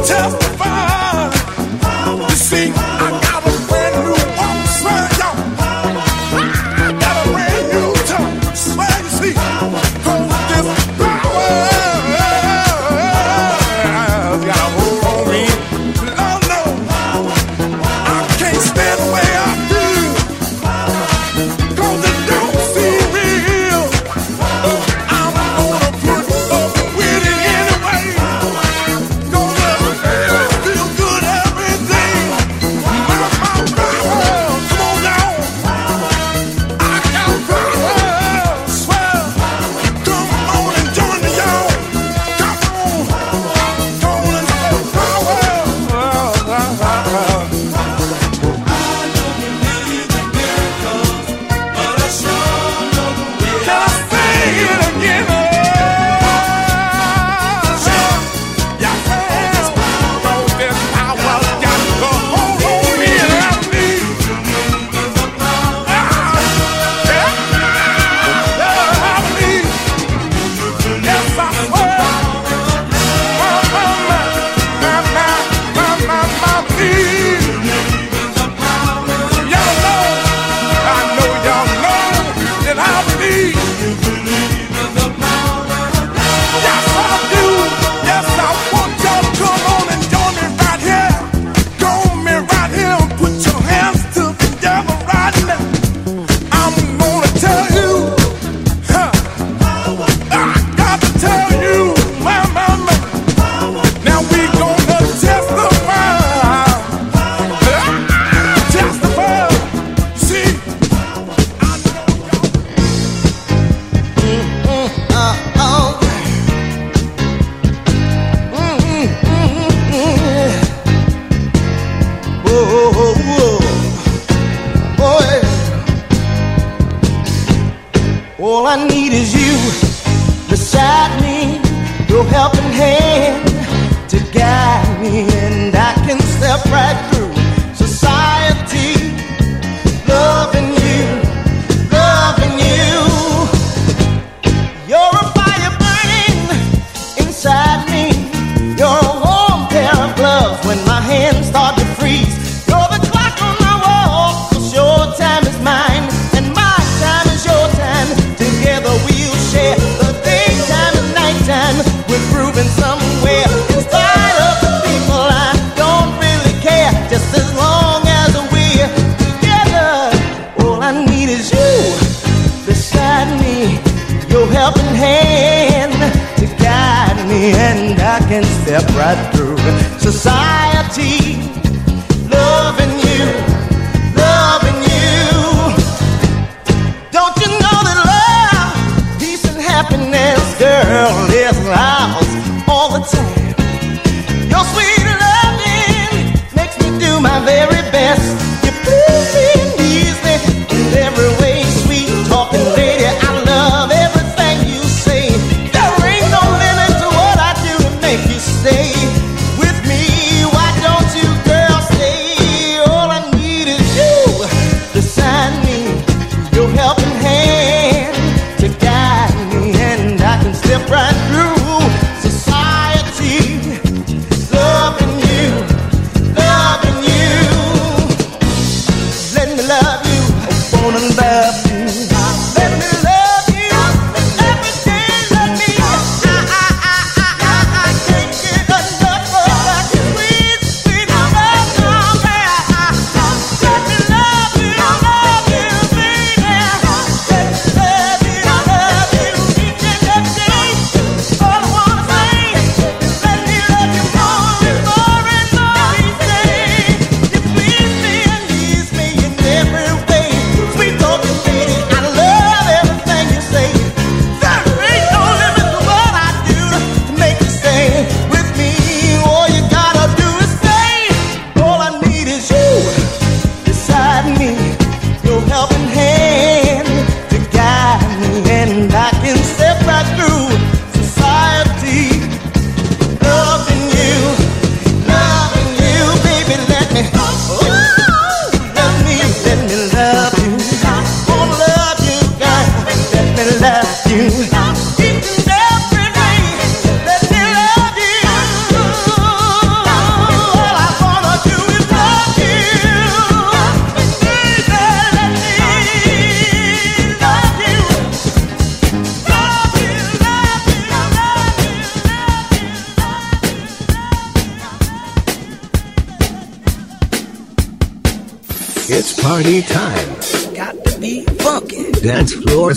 testify.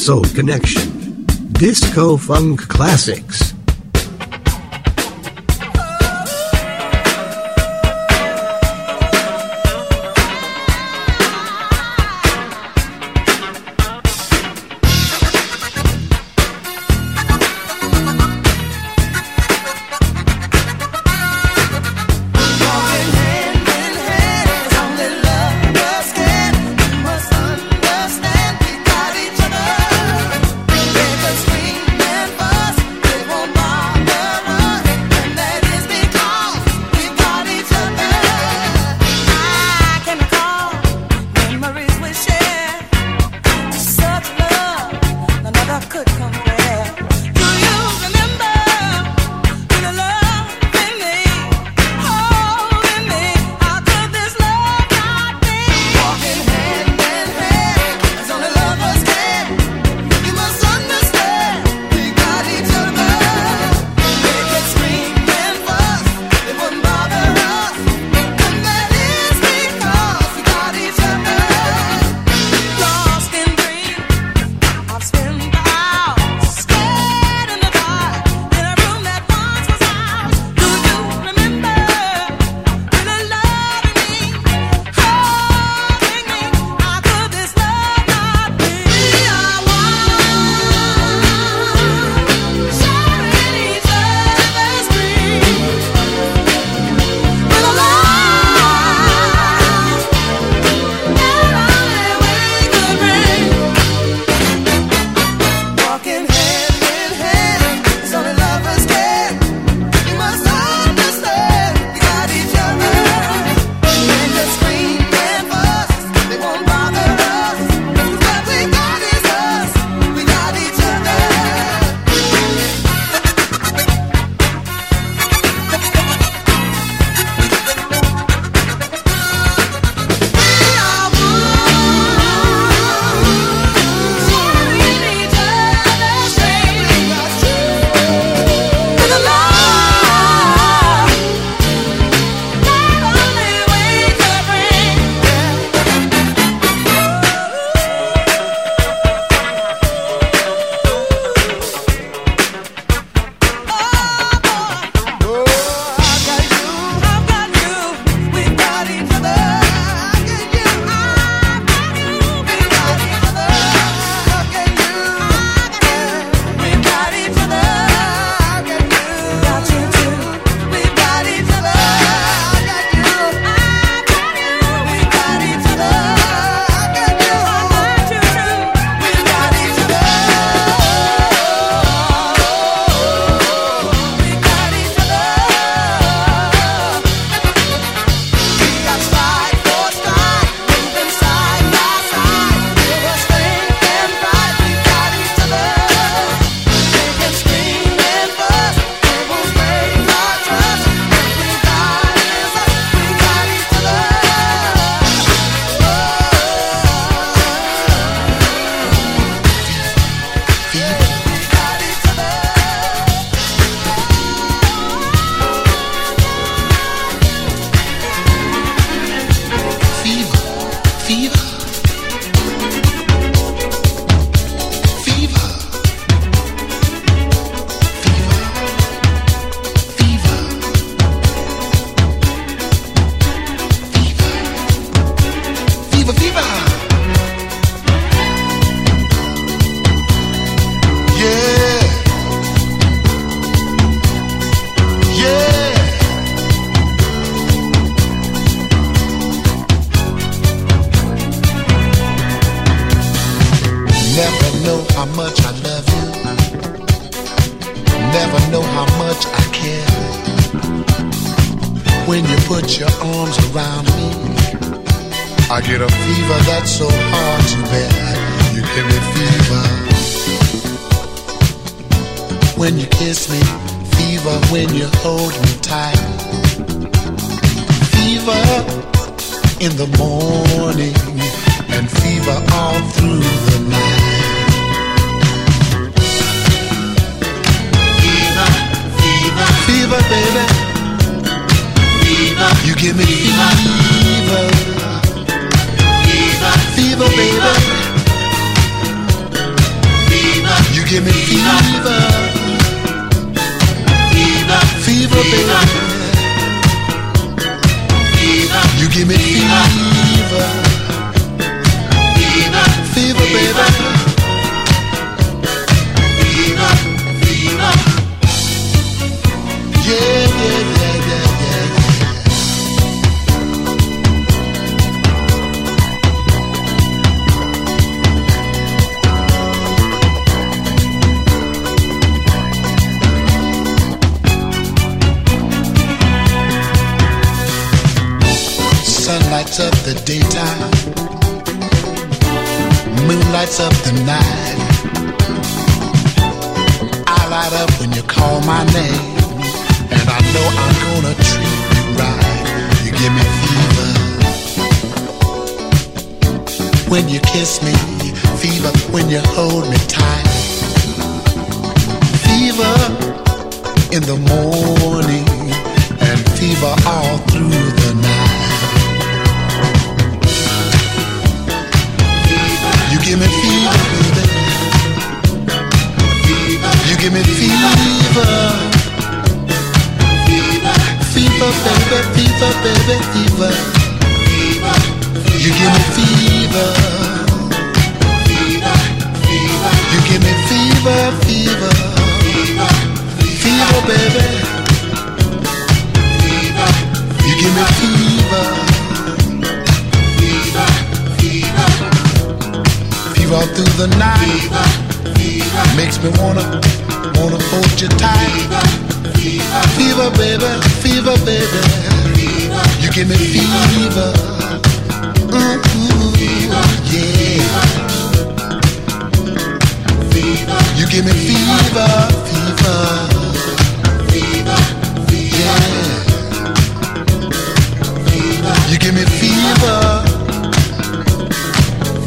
Soul Connection. Disco Funk Classics. In the morning when you kiss me, fever when you hold me tight, fever in the morning, and fever all through the night. You give me fever, baby. You give me fever. Fever, baby, fever, baby, fever. You give me fever. You give me fever, fever. Fever, baby. You give me fever. Fever all through the night. Makes me wanna, wanna hold you tight. Fever, baby, fever, baby. You give me fever. Ooh, yeah. You give me fever, fever. You give me fever. Fever, yeah. Fever, you give me fever, fever, fever, fever, yeah. Fever, you give me fever,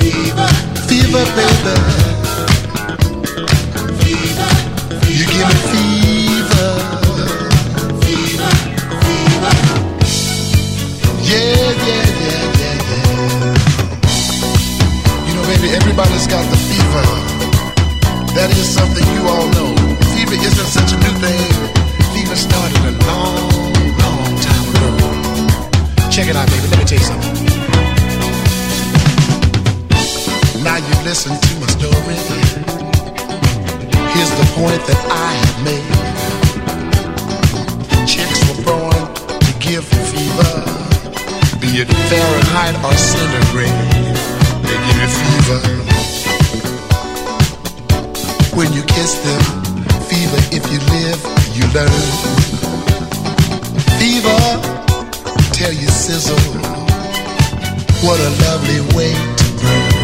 fever, fever, baby. Is something you all know. Fever isn't such a new thing. Fever started a long, long time ago. Check it out, baby. Let me tell you something. Now you listen to my story. Here's the point that I have made. Chicks were born to give fever, be it Fahrenheit or centigrade. They give you fever. When you kiss them, fever. If you live, you learn. Fever, tell you sizzle. What a lovely way to burn.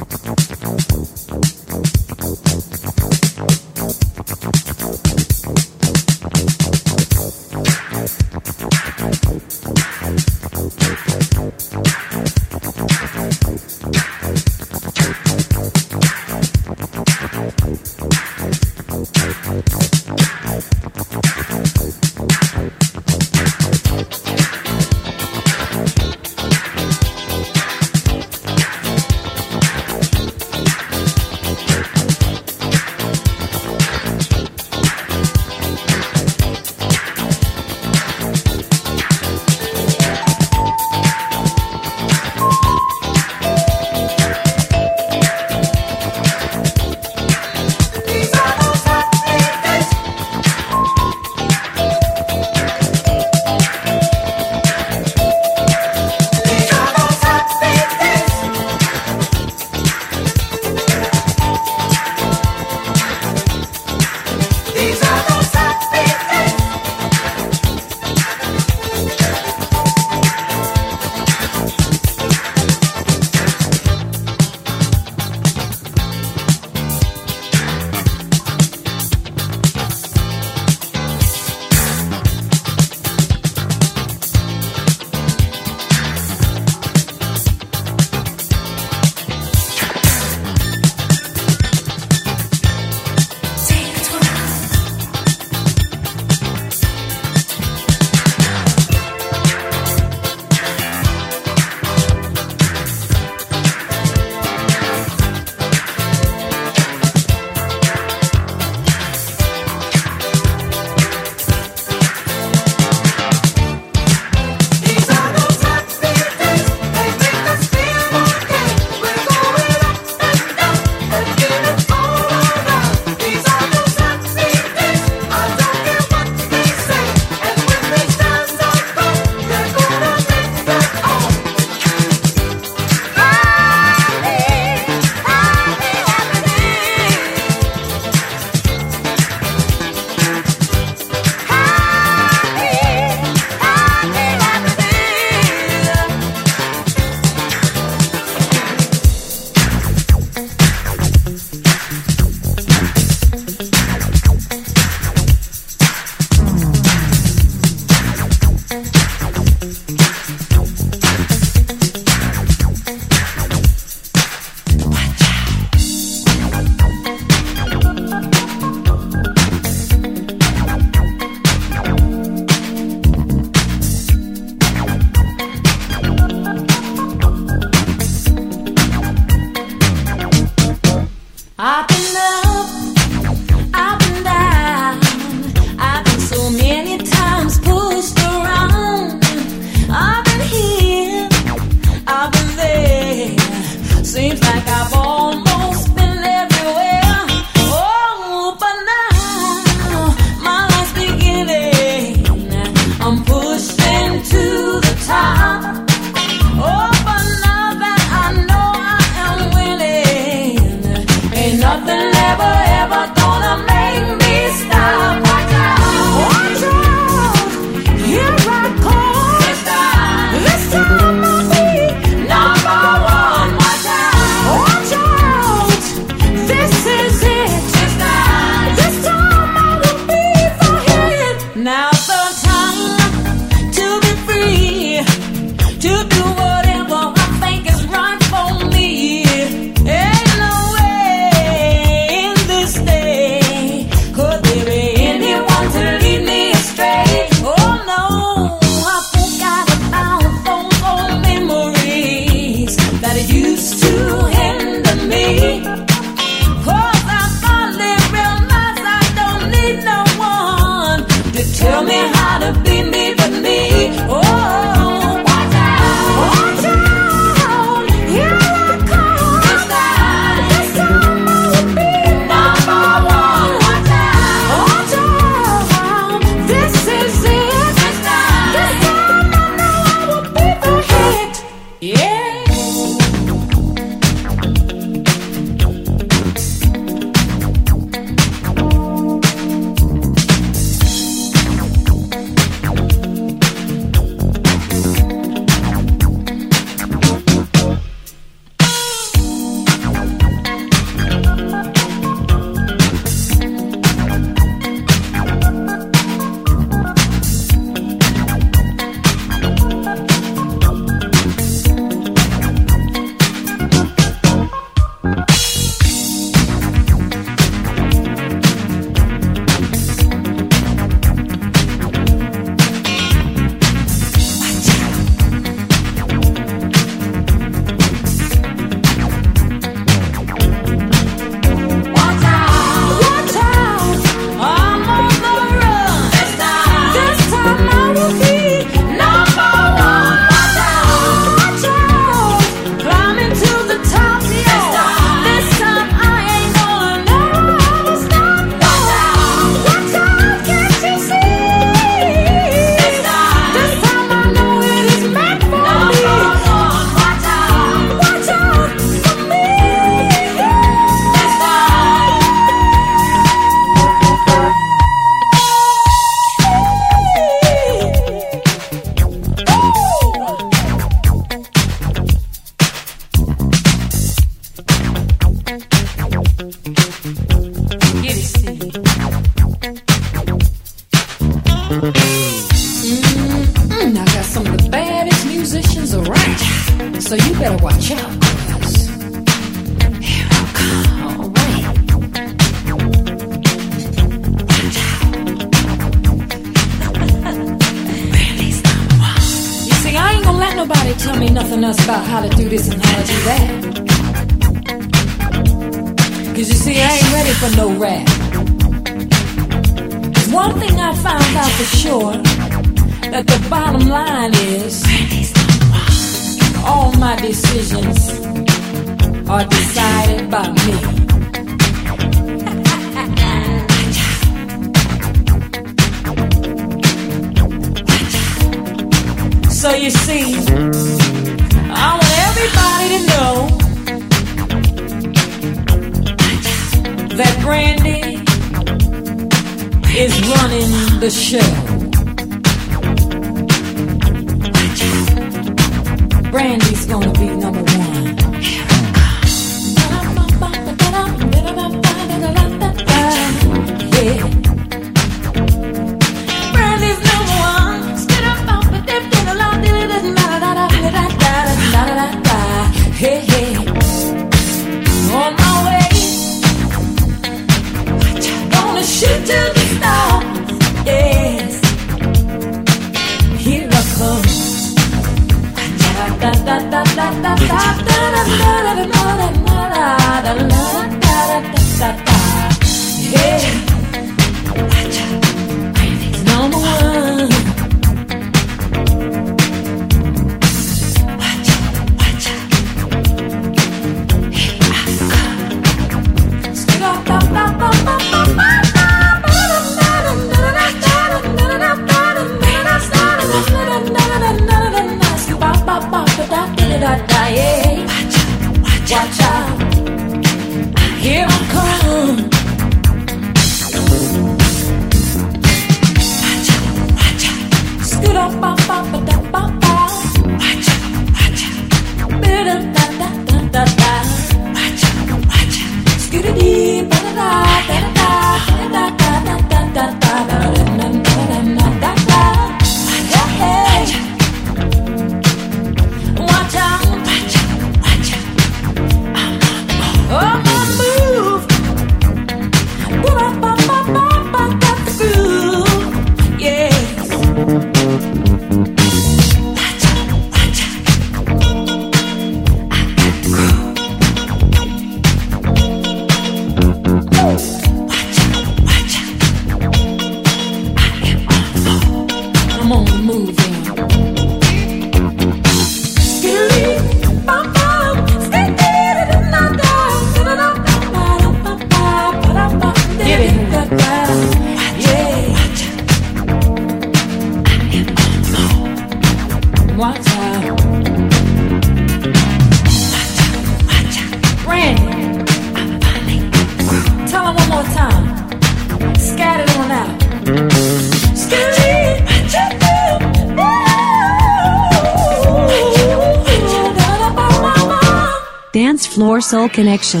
Dance Floor Soul Connection.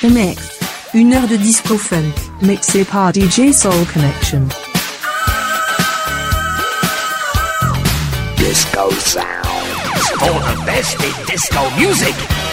The Mix. Une heure de disco funk, mixée par DJ Soul Connection. Disco sounds. For the best in disco music.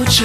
不知